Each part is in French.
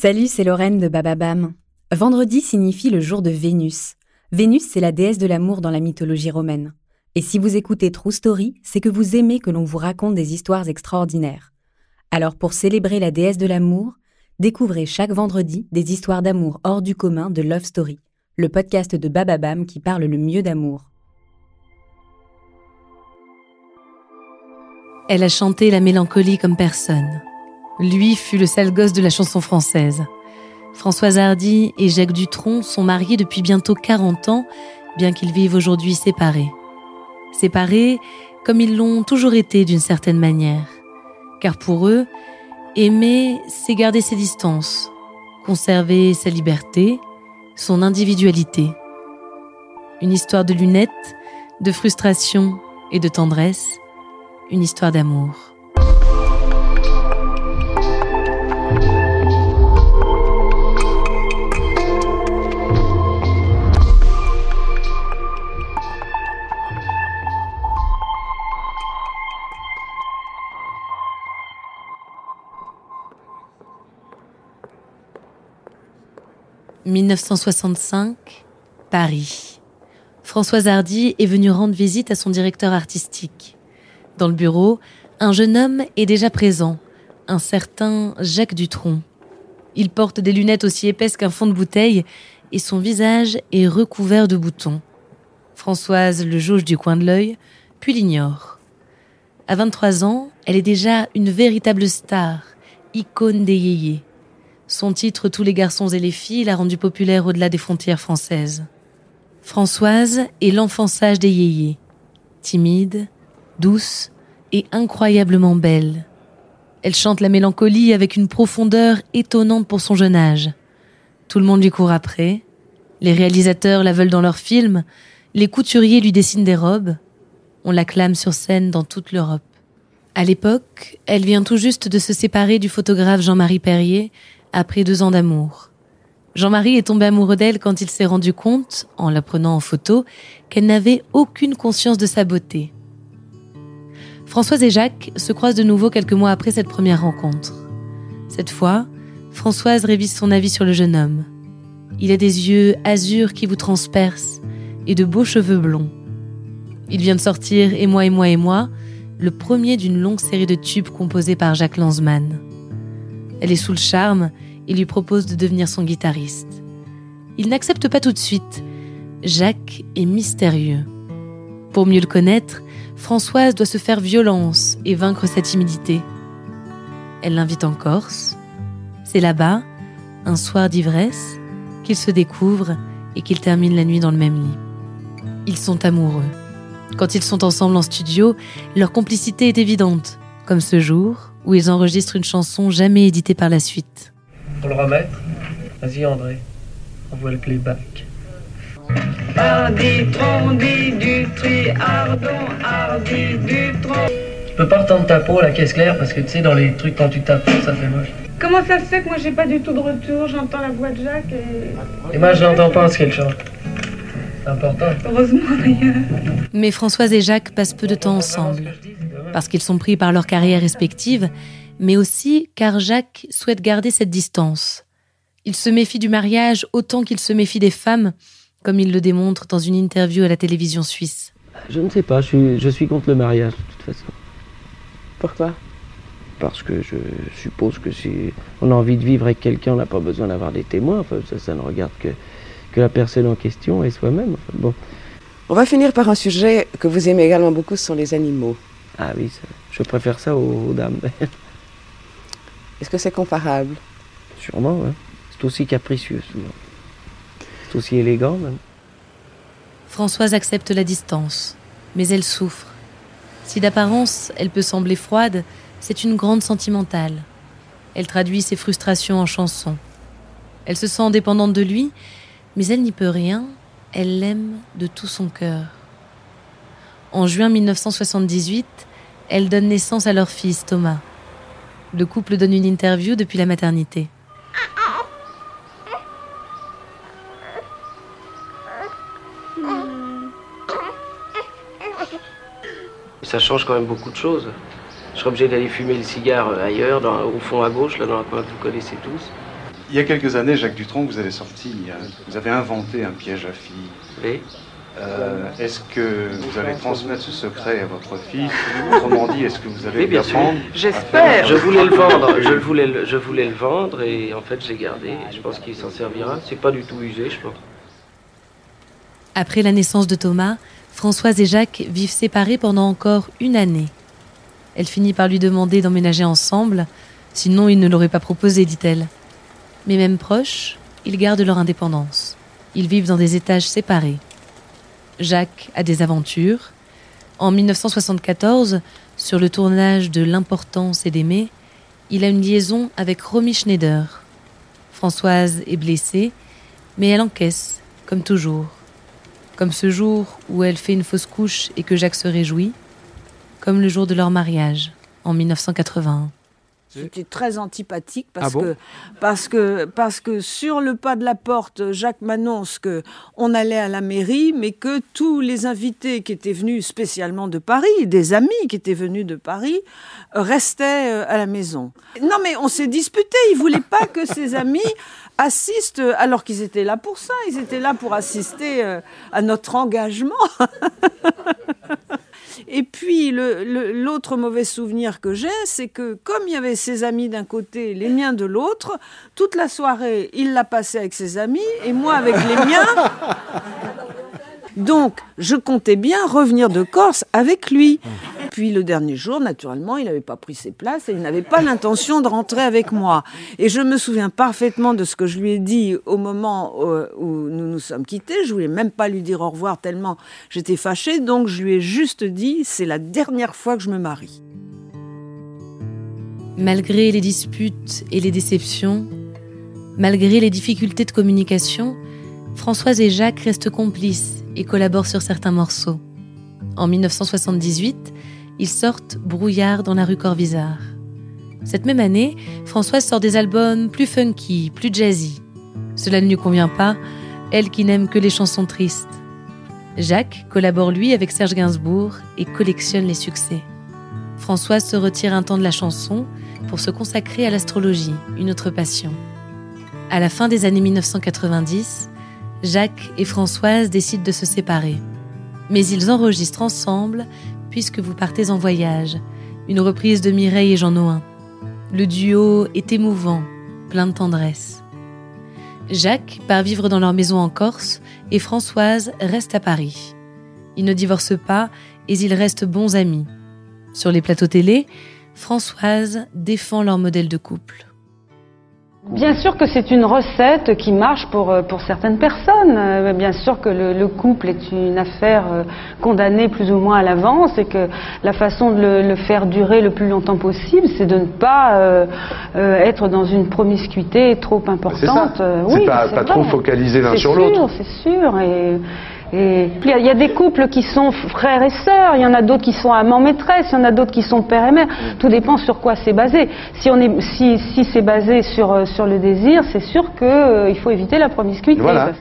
Salut, c'est Lorraine de Bababam. Vendredi signifie le jour de Vénus. Vénus, c'est la déesse de l'amour dans la mythologie romaine. Et si vous écoutez True Story, c'est que vous aimez que l'on vous raconte des histoires extraordinaires. Alors pour célébrer la déesse de l'amour, découvrez chaque vendredi des histoires d'amour hors du commun de Love Story, le podcast de Bababam qui parle le mieux d'amour. Elle a chanté la mélancolie comme personne. Lui fut le sale gosse de la chanson française. Françoise Hardy et Jacques Dutronc sont mariés depuis bientôt 40 ans, bien qu'ils vivent aujourd'hui séparés. Séparés comme ils l'ont toujours été d'une certaine manière. Car pour eux, aimer, c'est garder ses distances, conserver sa liberté, son individualité. Une histoire de lunettes, de frustration et de tendresse, une histoire d'amour. « 1965, Paris. Françoise Hardy est venue rendre visite à son directeur artistique. Dans le bureau, un jeune homme est déjà présent, un certain Jacques Dutronc. Il porte des lunettes aussi épaisses qu'un fond de bouteille et son visage est recouvert de boutons. Françoise le jauge du coin de l'œil, puis l'ignore. À 23 ans, elle est déjà une véritable star, icône des yéyés. Son titre Tous les garçons et les filles l'a rendue populaire au-delà des frontières françaises. Françoise est l'enfant sage des yéyés. Timide, douce et incroyablement belle. Elle chante la mélancolie avec une profondeur étonnante pour son jeune âge. Tout le monde lui court après. Les réalisateurs la veulent dans leurs films. Les couturiers lui dessinent des robes. On l'acclame sur scène dans toute l'Europe. À l'époque, elle vient tout juste de se séparer du photographe Jean-Marie Perrier après deux ans d'amour. Jean-Marie est tombé amoureux d'elle quand il s'est rendu compte, en la prenant en photo, qu'elle n'avait aucune conscience de sa beauté. Françoise et Jacques se croisent de nouveau quelques mois après cette première rencontre. Cette fois, Françoise révise son avis sur le jeune homme. Il a des yeux azur qui vous transpercent et de beaux cheveux blonds. Il vient de sortir Et moi et moi et moi, le premier d'une longue série de tubes composés par Jacques Lanzmann. Elle est sous le charme et lui propose de devenir son guitariste. Il n'accepte pas tout de suite. Jacques est mystérieux. Pour mieux le connaître, Françoise doit se faire violence et vaincre sa timidité. Elle l'invite en Corse. C'est là-bas, un soir d'ivresse, qu'ils se découvrent et qu'ils terminent la nuit dans le même lit. Ils sont amoureux. Quand ils sont ensemble en studio, leur complicité est évidente, comme ce jour où ils enregistrent une chanson jamais éditée par la suite. Pour le remettre, vas-y André, envoie le playback. Tu peux pas retendre ta peau, la caisse claire, parce que tu sais, dans les trucs, quand tu tapes, ça fait moche. Comment ça se fait que moi j'ai pas du tout de retour? J'entends la voix de Jacques et. Et moi, je n'entends pas ce qu'elle chante. C'est important. Heureusement d'ailleurs. Mais Françoise et Jacques passent peu de temps ensemble, parce qu'ils sont pris par leurs carrières respectives, mais aussi car Jacques souhaite garder cette distance. Il se méfie du mariage autant qu'il se méfie des femmes, comme il le démontre dans une interview à la télévision suisse. Je ne sais pas, je suis, je suis contre le mariage de toute façon. Pourquoi? Parce que je suppose que si on a envie de vivre avec quelqu'un, on n'a pas besoin d'avoir des témoins. Enfin, ça, ça ne regarde que, que la personne en question et soi-même. Enfin, bon. On va finir par un sujet que vous aimez également beaucoup, ce sont les animaux. Ah oui, ça- je préfère ça aux, aux dames. Est-ce que c'est comparable? Sûrement, ouais. C'est aussi capricieux souvent. C'est aussi élégant même. Françoise accepte la distance, mais elle souffre. Si d'apparence elle peut sembler froide, c'est une grande sentimentale. Elle traduit ses frustrations en chansons. Elle se sent dépendante de lui, mais elle n'y peut rien, elle l'aime de tout son cœur. En juin 1978, elle donne naissance à leur fils Thomas. Le couple donne une interview depuis la maternité. Ça change quand même beaucoup de choses. Je serais obligé d'aller fumer le cigare ailleurs, dans- au fond à gauche, là dans la coin que vous connaissez tous. Il y a quelques années, Jacques Dutronc, vous avez sorti, vous avez inventé un piège à filles. Oui. Euh, est-ce que vous allez transmettre ce secret à votre fils Autrement dit, est-ce que vous allez Oui, bien sûr. J'espère. Je voulais le vendre, je voulais le, je voulais le vendre et en fait j'ai gardé. Je pense qu'il s'en servira. C'est pas du tout usé, je pense. Après la naissance de Thomas, Françoise et Jacques vivent séparés pendant encore une année. Elle finit par lui demander d'emménager ensemble, sinon il ne l'aurait pas proposé, dit-elle. Mais même proches, ils gardent leur indépendance. Ils vivent dans des étages séparés. Jacques a des aventures. En 1974, sur le tournage de L'importance et d'aimer, il a une liaison avec Romy Schneider. Françoise est blessée, mais elle encaisse, comme toujours. Comme ce jour où elle fait une fausse couche et que Jacques se réjouit, comme le jour de leur mariage, en 1981. J'étais très antipathique parce Ah bon que parce que parce que sur le pas de la porte, Jacques m'annonce que on allait à la mairie, mais que tous les invités qui étaient venus spécialement de Paris, des amis qui étaient venus de Paris, euh, restaient euh, à la maison. Non, mais on s'est disputé. Il voulait pas que ses amis assistent, alors qu'ils étaient là pour ça. Ils étaient là pour assister euh, à notre engagement. Et puis, l'autre mauvais souvenir que j'ai, c'est que comme il y avait ses amis d'un côté, les miens de l'autre, toute la soirée, il l'a passé avec ses amis et moi avec les miens. Donc, je comptais bien revenir de Corse avec lui. Puis le dernier jour, naturellement, il n'avait pas pris ses places et il n'avait pas l'intention de rentrer avec moi. Et je me souviens parfaitement de ce que je lui ai dit au moment euh, où nous nous sommes quittés. Je voulais même pas lui dire au revoir tellement j'étais fâchée. Donc je lui ai juste dit, c'est la dernière fois que je me marie. Malgré les disputes et les déceptions, malgré les difficultés de communication, Françoise et Jacques restent complices et collaborent sur certains morceaux. En 1978, ils sortent Brouillard dans la rue Corvisart. Cette même année, Françoise sort des albums plus funky, plus jazzy. Cela ne lui convient pas, elle qui n'aime que les chansons tristes. Jacques collabore lui avec Serge Gainsbourg et collectionne les succès. Françoise se retire un temps de la chanson pour se consacrer à l'astrologie, une autre passion. À la fin des années 1990, Jacques et Françoise décident de se séparer. Mais ils enregistrent ensemble Puisque vous partez en voyage, une reprise de Mireille et Jean Noin. Le duo est émouvant, plein de tendresse. Jacques part vivre dans leur maison en Corse et Françoise reste à Paris. Ils ne divorcent pas et ils restent bons amis. Sur les plateaux télé, Françoise défend leur modèle de couple. Bien sûr que c'est une recette qui marche pour, euh, pour certaines personnes. Euh, Bien sûr que le, le couple est une affaire euh, condamnée plus ou moins à l'avance et que la façon de le, le faire durer le plus longtemps possible, c'est de ne pas euh, euh, être dans une promiscuité trop importante. C'est oui, pas- c'est pas trop focalisé l'un C'est sur sûr, l'autre. C'est sûr. Et, et puis, il y a- des couples qui sont frères et sœurs, il y en a d'autres qui sont amants maîtresses, il y en a d'autres qui sont père et mère. Tout dépend sur quoi c'est basé. Si on est, si, si c'est basé sur, euh, sur le désir, c'est sûr que euh, faut éviter la promiscuité. Voilà.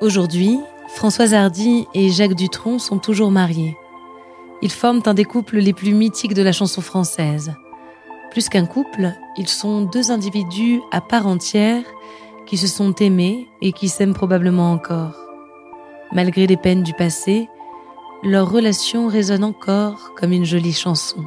Aujourd'hui, Françoise Hardy et Jacques Dutronc sont toujours mariés. Ils forment un des couples les plus mythiques de la chanson française. Plus qu'un couple, ils sont deux individus à part entière qui se sont aimés et qui s'aiment probablement encore. Malgré les peines du passé, leur relation résonne encore comme une jolie chanson.